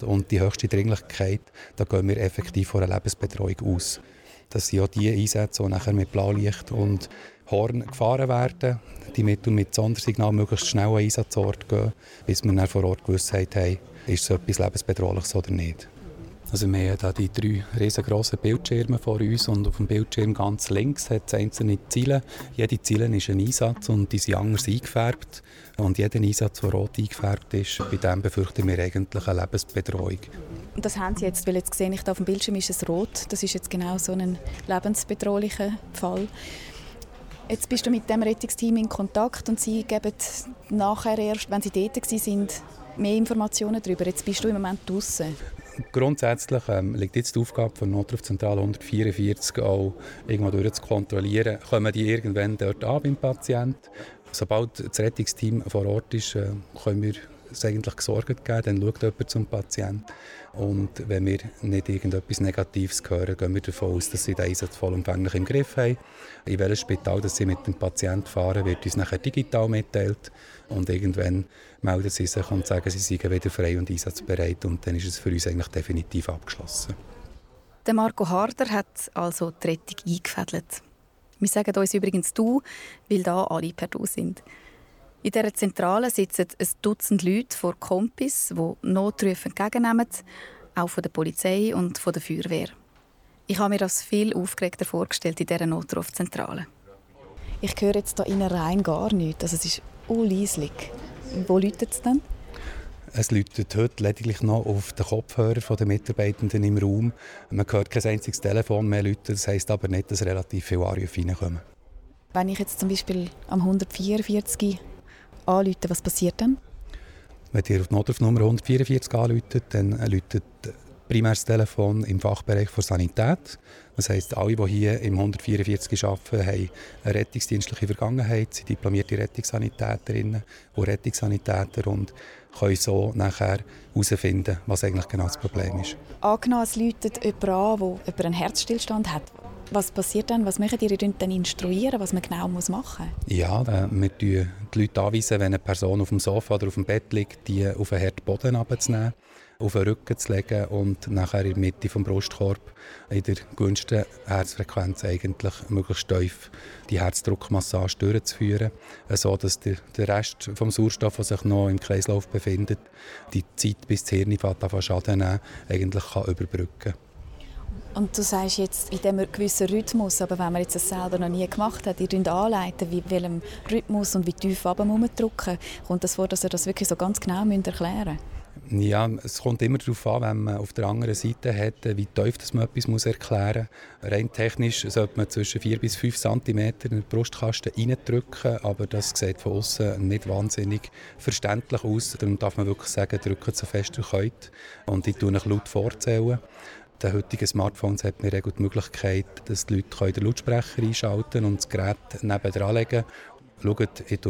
Speaker 15: Und die höchste Dringlichkeit, da gehen wir effektiv von einer Lebensbetreuung aus. Das sind ja die Einsätze, die nachher mit Blaulicht und Horn gefahren werden, die mit und mit Sondersignal möglichst schnell an Einsatzort gehen, bis wir dann vor Ort Gewissheit haben, ist so etwas lebensbedrohliches oder nicht. Also wir haben hier die drei riesengroßen Bildschirme vor uns und auf dem Bildschirm ganz links hat es einzelne Ziele. Jede Ziele ist ein Einsatz und die sind anders eingefärbt. Und jeder Einsatz, der rot eingefärbt ist, bei dem befürchten wir eigentlich eine Lebensbedrohung.
Speaker 18: Und das haben Sie jetzt, weil jetzt sehe ich da auf dem Bildschirm ist es rot. Das ist jetzt genau so ein lebensbedrohlicher Fall. Jetzt bist du mit dem Rettungsteam in Kontakt und sie geben nachher erst, wenn sie dort waren, mehr Informationen darüber. Jetzt bist du im Moment draußen.
Speaker 15: Grundsätzlich ähm, liegt jetzt die Aufgabe von Notrufzentrale 144 auch irgendwo durch zu kontrollieren, kommen die irgendwann dort an beim Patienten. Sobald das Rettungsteam vor Ort ist, äh, können wir es eigentlich gesorgt geben, dann schaut jemand zum Patienten. Und wenn wir nicht irgendetwas Negatives hören, gehen wir davon aus, dass sie den Einsatz vollumfänglich im Griff haben. In welchem Spital dass sie mit dem Patienten fahren, wird uns nachher digital mitteilt. Und irgendwann melden sie sich und sagen, sie seien wieder frei und einsatzbereit. Und dann ist es für uns eigentlich definitiv abgeschlossen.
Speaker 16: Der Marco Harder hat also die Rettung eingefädelt. Wir sagen uns übrigens «du», weil da alle per «du» sind. In dieser Zentrale sitzen ein Dutzend Leute vor Kompis, die Notrufe entgegennehmen, auch von der Polizei und von der Feuerwehr. Ich habe mir das viel aufgeregter vorgestellt in dieser Notrufzentrale.
Speaker 18: Ich höre jetzt da innen rein gar nichts. Also es ist unleislich. Wo läutet es denn?
Speaker 15: Es läutet heute lediglich noch auf den Kopfhörer der Mitarbeitenden im Raum. Man hört kein einziges Telefon mehr läuten. Das heisst aber nicht, dass relativ viele Anrufe reinkommen.
Speaker 18: Wenn ich jetzt zum Beispiel am 144 anrufe, was passiert dann?
Speaker 15: Wenn ihr auf die Notrufnummer 144 anruft, dann läutet primär das Telefon im Fachbereich der Sanität. Das heisst, alle, die hier im 144 arbeiten, haben eine rettungsdienstliche Vergangenheit, sind diplomierte Rettungssanitäterinnen und Rettungssanitäter und können so nachher herausfinden, was eigentlich genau das Problem ist.
Speaker 18: Angenommen, es läutet jemand an, der einen Herzstillstand hat. Was passiert dann? Was machen? Ihr dann instruieren, was man genau machen muss?
Speaker 15: Ja, äh, wir anweisen die Leute anweisen, wenn eine Person auf dem Sofa oder auf dem Bett liegt, die auf einen harten Boden abzunehmen auf den Rücken zu legen und nachher in der Mitte des Brustkorb in der gewünschten Herzfrequenz eigentlich möglichst tief die Herzdruckmassage durchzuführen, sodass der, der Rest vom Sauerstoff, der sich noch im Kreislauf befindet, die Zeit bis das Hirn von Schaden nehmen, eigentlich kann überbrücken.
Speaker 18: Und du sagst jetzt in diesem gewissen Rhythmus, aber wenn man jetzt das selber noch nie gemacht hat, ihr anleiten, wie welchem Rhythmus und wie tief runter drücken, kommt das vor, dass ihr das wirklich so ganz genau erklären müsst?
Speaker 15: Ja, es kommt immer darauf an, wenn man auf der anderen Seite hat, wie tief man etwas erklären muss. Rein technisch sollte man zwischen 4 bis 5 cm in den Brustkasten reindrücken, aber das sieht von außen nicht wahnsinnig verständlich aus. Darum darf man wirklich sagen, drückt so fest ihr könnt. Und ich tue euch laut vorzählen. den heutigen Smartphones hat man die Möglichkeit, dass die Leute den Lautsprecher einschalten und das Gerät nebenan legen. Schaut, ich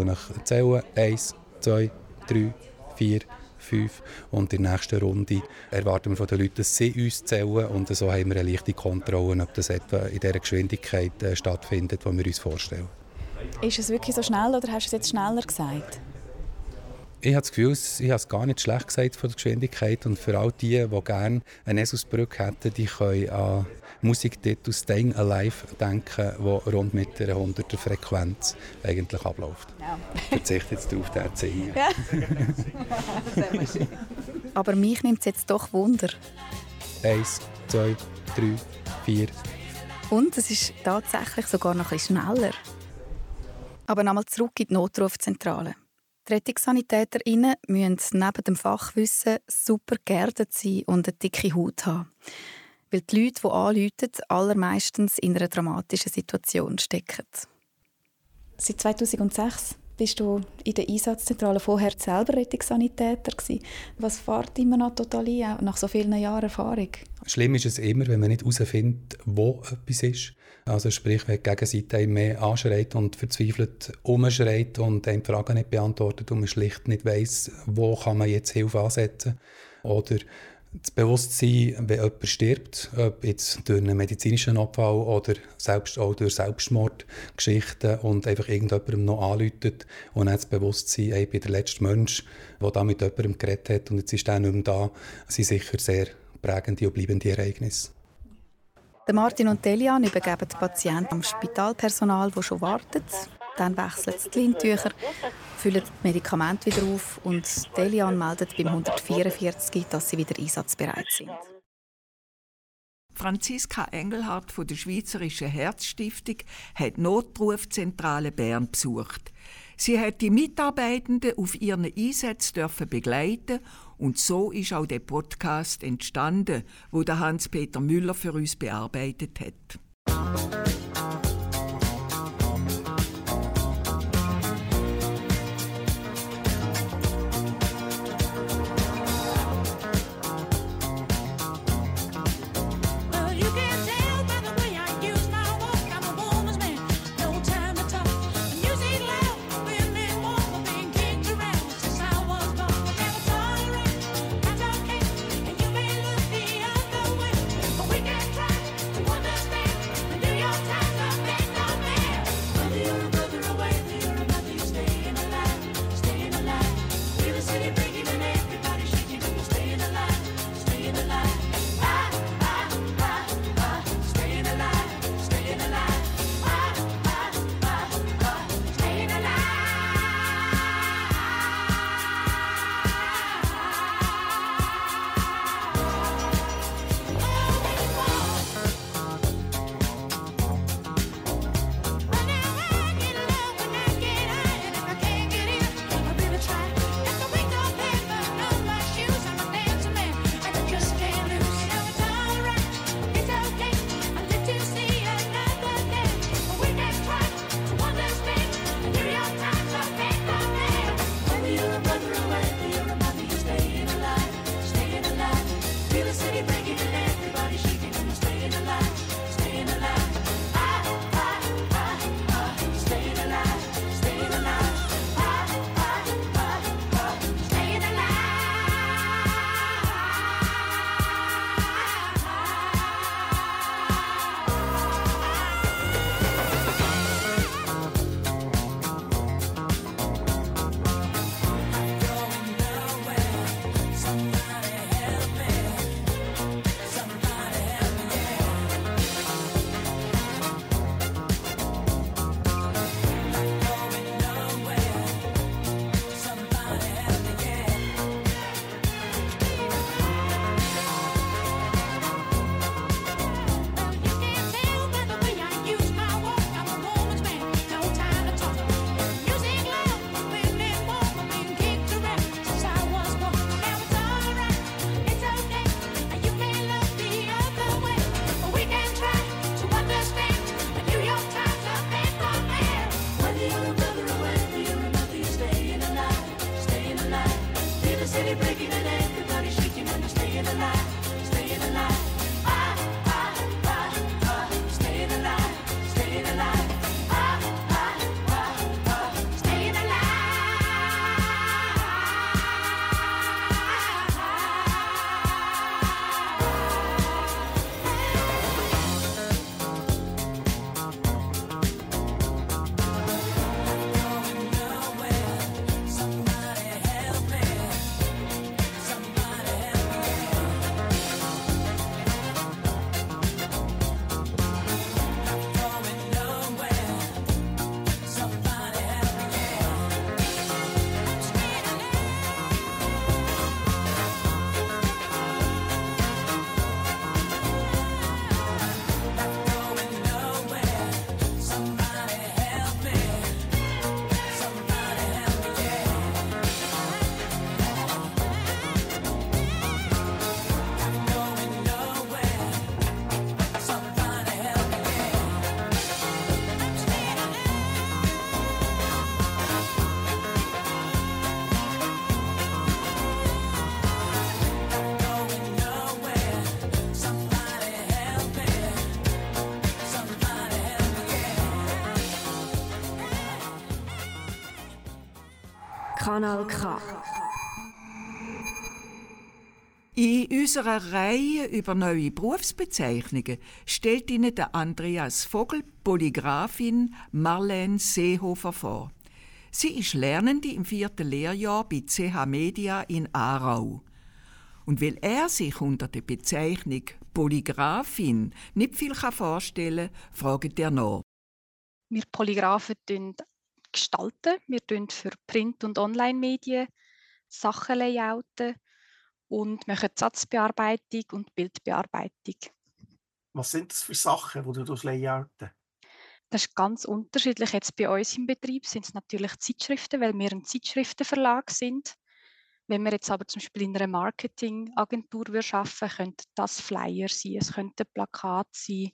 Speaker 15: zähle 1, 2, 3, 4, 5 und in der nächsten Runde erwarten wir von den Leuten, dass sie uns zählen und so haben wir eine leichte Kontrolle, ob das etwa in der Geschwindigkeit äh, stattfindet, die wir uns vorstellen.
Speaker 18: Ist es wirklich so schnell oder hast du es jetzt schneller gesagt?
Speaker 15: Ich habe das Gefühl, ich habe es gar nicht schlecht gesagt von der Geschwindigkeit und für all die, die gerne eine Esusbrücke hätten, die können an Musiktitel «Staying Alive» denken, die rund mit einer 100er Frequenz eigentlich abläuft. Ja. Ich verzichte jetzt darauf, den zu singen. Ja. *laughs*
Speaker 16: Aber mich nimmt es jetzt doch Wunder.
Speaker 15: Eins, zwei, drei, vier.
Speaker 16: Und es ist tatsächlich sogar noch ein bisschen schneller. Aber nochmal zurück in die Notrufzentrale. Die RettungssanitäterInnen müssen neben dem Fachwissen super geerdet sein und eine dicke Haut haben. Weil die Leute, die anrufen, allermeistens in einer dramatischen Situation stecken.
Speaker 18: Seit 2006 bist du in der Einsatzzentrale vorher selber Rettungssanitäter gewesen. Was fährt immer noch total ein, nach so vielen Jahren Erfahrung?
Speaker 15: Schlimm ist es immer, wenn man nicht herausfindet, wo etwas ist. Also sprich, wenn die Gegenseite mehr anschreit und verzweifelt umschreit und einem die Fragen nicht beantwortet und man schlicht nicht weiß, wo kann man jetzt Hilfe ansetzen. Oder das Bewusstsein, wenn jemand stirbt, ob jetzt durch einen medizinischen Abfall oder selbst auch durch Selbstmordgeschichten und einfach irgendjemandem noch anläutet und dann das Bewusstsein, ich bin der letzte Mensch, der da mit jemandem geredet hat und jetzt ist er nicht mehr da, sind sicher sehr prägende und bleibende Ereignisse.
Speaker 16: Martin und Delian übergeben die Patienten am Spitalpersonal, das schon wartet. Dann wechseln sie die Lintücher, füllen die Medikamente wieder auf und Delian meldet beim 144, dass sie wieder einsatzbereit sind.
Speaker 2: Franziska Engelhardt von der Schweizerischen Herzstiftung hat die Notrufzentrale Bern besucht. Sie hat die Mitarbeitenden auf ihren Einsätzen begleiten und so ist auch der Podcast entstanden, wo der Hans-Peter Müller für uns bearbeitet hat.
Speaker 1: Kanal K.
Speaker 2: In unserer Reihe über neue Berufsbezeichnungen stellt Ihnen der Andreas Vogel Polygrafin Marlene Seehofer vor. Sie ist Lernende im vierten Lehrjahr bei CH Media in Aarau. Und weil er sich unter der Bezeichnung Polygrafin nicht viel vorstellen kann, fragt er nach.
Speaker 19: Wir Polygraphen gestalten. Wir tun für Print- und Online-Medien Sachen layouten und machen Satzbearbeitung und Bildbearbeitung.
Speaker 20: Was sind das für Sachen, die du layouten?
Speaker 19: Das ist ganz unterschiedlich. Jetzt bei uns im Betrieb sind es natürlich Zeitschriften, weil wir ein Zeitschriftenverlag sind. Wenn wir jetzt aber zum Beispiel in einer Marketingagentur arbeiten, könnte das Flyer sein, es könnte Plakat sein,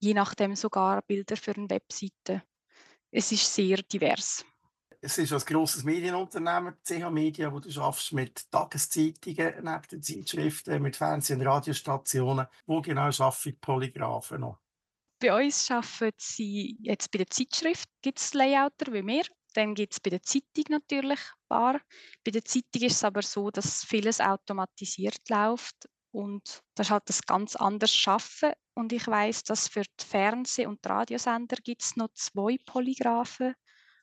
Speaker 19: je nachdem sogar Bilder für eine Webseite. Es ist sehr divers.
Speaker 20: Es ist ein grosses Medienunternehmen, CH Media, wo du schaffst mit Tageszeitungen, neben den Zeitschriften, mit Fernseh- und Radiostationen. Wo genau arbeiten Polygraphen noch?
Speaker 19: Bei uns arbeiten sie jetzt bei der Zeitschrift, gibt es Layouter wie wir. Dann gibt es bei der Zeitung natürlich ein paar. Bei der Zeitung ist es aber so, dass vieles automatisiert läuft und das ist halt das ganz anders Schaffen. Und ich weiß, dass für die Fernseh- und Radiosender gibt es noch zwei Polygraphen,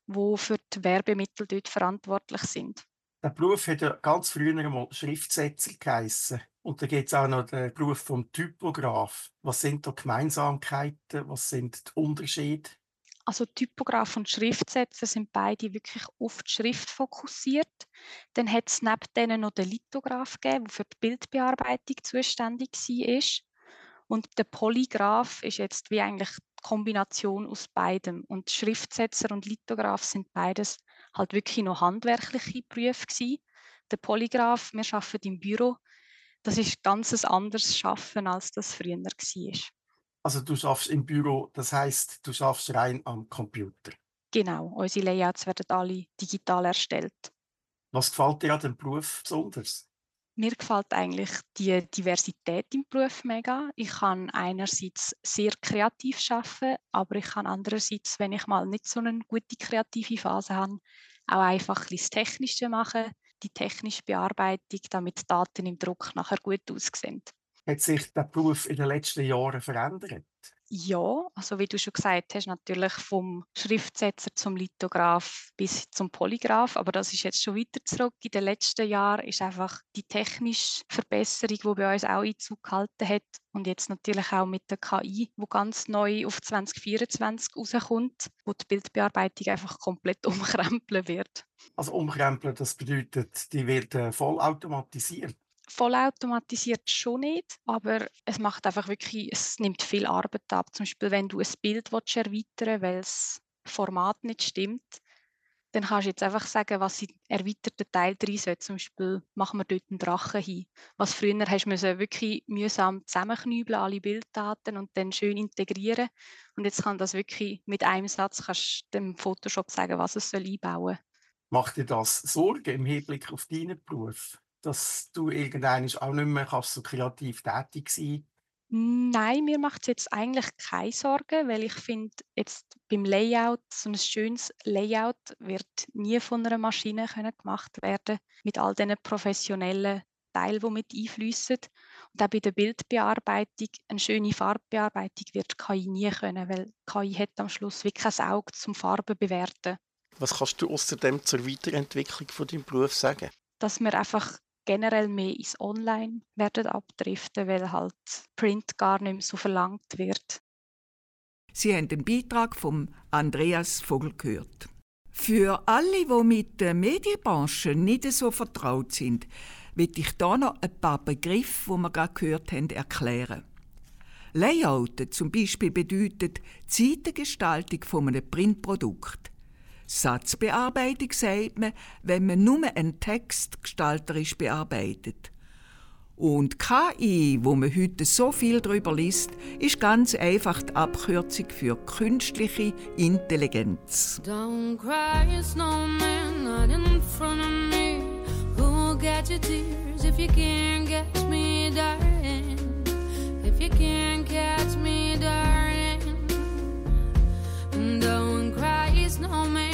Speaker 19: die für die Werbemittel dort verantwortlich sind.
Speaker 20: Der Beruf hat ja ganz früher einmal Schriftsetzer geheissen. Und da gibt es auch noch den Beruf vom Typograf. Was sind da Gemeinsamkeiten? Was sind die Unterschiede?
Speaker 19: Also Typograf und Schriftsetzer sind beide wirklich auf die Schrift fokussiert. Dann hat es neben denen noch den Lithograf gegeben, der für die Bildbearbeitung zuständig war. Und der Polygraph ist jetzt wie eigentlich die Kombination aus beidem. Und Schriftsetzer und Lithograf sind beides halt wirklich noch handwerkliche Berufe gewesen. Der Polygraph, wir arbeiten im Büro, das ist ganz ein anderes Schaffen, als das früher war.
Speaker 20: Also du schaffst im Büro, das heißt, du schaffst rein am Computer.
Speaker 19: Genau, unsere Layouts werden alle digital erstellt.
Speaker 20: Was gefällt dir an dem Beruf besonders?
Speaker 19: Mir gefällt eigentlich die Diversität im Beruf mega. Ich kann einerseits sehr kreativ arbeiten, aber ich kann andererseits, wenn ich mal nicht so eine gute kreative Phase habe, auch einfach das Technische machen, die technische Bearbeitung, damit die Daten im Druck nachher gut aussehen.
Speaker 20: Hat sich der Beruf in den letzten Jahren verändert?
Speaker 19: Ja, also wie du schon gesagt hast, natürlich vom Schriftsetzer zum Lithograph bis zum Polygraph, aber das ist jetzt schon weiter zurück. In den letzten Jahren ist einfach die technische Verbesserung, die bei uns auch Einzug gehalten hat und jetzt natürlich auch mit der KI, wo ganz neu auf 2024 rauskommt, wo die Bildbearbeitung einfach komplett *laughs* umkrempeln wird.
Speaker 20: Also umkrempeln, das bedeutet, die wird äh, vollautomatisiert
Speaker 19: vollautomatisiert schon nicht, aber es macht einfach wirklich, es nimmt viel Arbeit ab. Zum Beispiel, wenn du ein Bild erweitern willst, weil das Format nicht stimmt, dann kannst du jetzt einfach sagen, was in erweiterten Teil drin soll. Zum Beispiel machen wir dort einen Drachen hin. Was früher hast du wirklich mühsam zusammenknübeln, alle Bilddaten und dann schön integrieren. Und jetzt kann das wirklich mit einem Satz kannst du dem Photoshop sagen, was es soll einbauen soll.
Speaker 20: Macht dir das Sorgen im Hinblick auf deinen Beruf? Dass du irgendwann auch nicht mehr kannst so kreativ tätig sein
Speaker 19: Nein, mir macht es jetzt eigentlich keine Sorgen, weil ich finde, jetzt beim Layout, so ein schönes Layout wird nie von einer Maschine können gemacht werden, mit all diesen professionellen Teilen, die mit einfließen. Und auch bei der Bildbearbeitung, eine schöne Farbbearbeitung wird KI nie können, weil KI hat am Schluss wirklich kein Auge zum Farben bewerten.
Speaker 20: Was kannst du außerdem zur Weiterentwicklung von deinem Beruf sagen?
Speaker 19: Dass wir einfach generell mehr ins Online werden abdriften, weil halt Print gar nicht mehr so verlangt wird.
Speaker 2: Sie haben den Beitrag von Andreas Vogel gehört. Für alle, die mit der Medienbranche nicht so vertraut sind, will ich hier noch ein paar Begriffe, die wir gerade gehört haben, erklären. Layout zum Beispiel bedeutet die Seitengestaltung von einem. Satzbearbeitung sagt man, wenn man nur einen Text gestalterisch bearbeitet. Und KI, wo man heute so viel darüber liest, ist ganz einfach die Abkürzung für künstliche Intelligenz.
Speaker 21: Don't cry, snowman, not in front of me. Who'll get your tears if you can't catch me, darling? If you can't catch me, darling. Don't cry, snowman.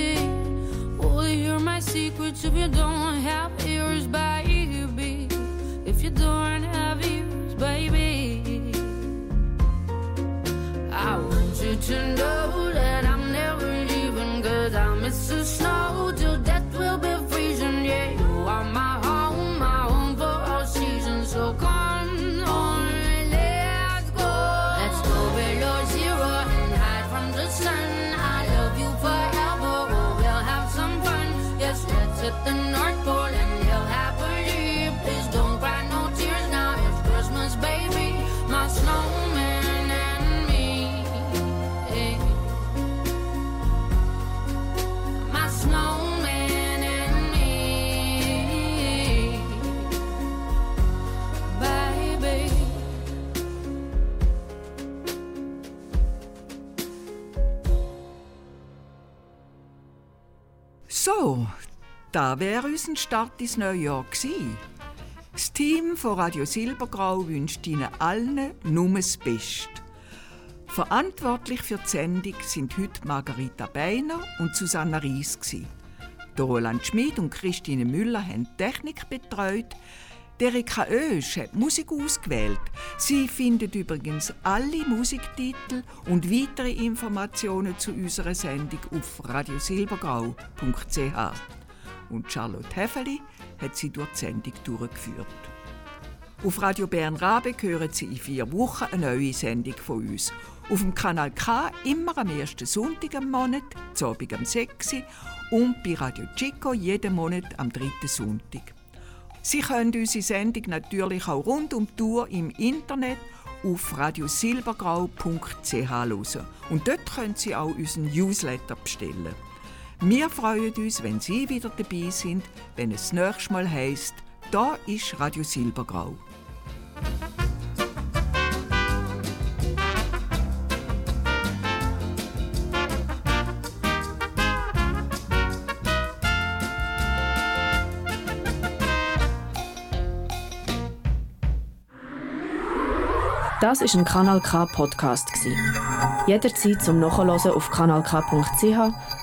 Speaker 21: A tear. Oh, hear my secrets if you don't have
Speaker 2: da wäre unser Start ins neue Jahr gewesen. Das Team von Radio Silbergrau wünscht Ihnen allen nur das Beste. Verantwortlich für die Sendung sind heute Margarita Beiner und Susanna Ries. Roland Schmid und Christine Müller haben die Technik betreut. Die Erika Oesch hat Musik ausgewählt. Sie findet übrigens alle Musiktitel und weitere Informationen zu unserer Sendung auf radiosilbergrau.ch. Und Charlotte Heffeli hat sie durch die Sendung durchgeführt. Auf Radio Bern Rabe hören Sie in vier Wochen eine neue Sendung von uns. Auf dem Kanal K immer am ersten Sonntag im Monat, zu Abend am 6. Uhr und bei Radio Chico jeden Monat am dritten Sonntag. Sie können unsere Sendung natürlich auch rund um die Tour im Internet auf radiosilbergrau.ch hören. Und dort können Sie auch unseren Newsletter bestellen. Wir freuen uns, wenn Sie wieder dabei sind, wenn es das nächste Mal heisst, da ist Radio Silbergrau.
Speaker 22: Das ist ein Kanal K Podcast gsi. Jederzeit zum Nachhören auf kanalk.ch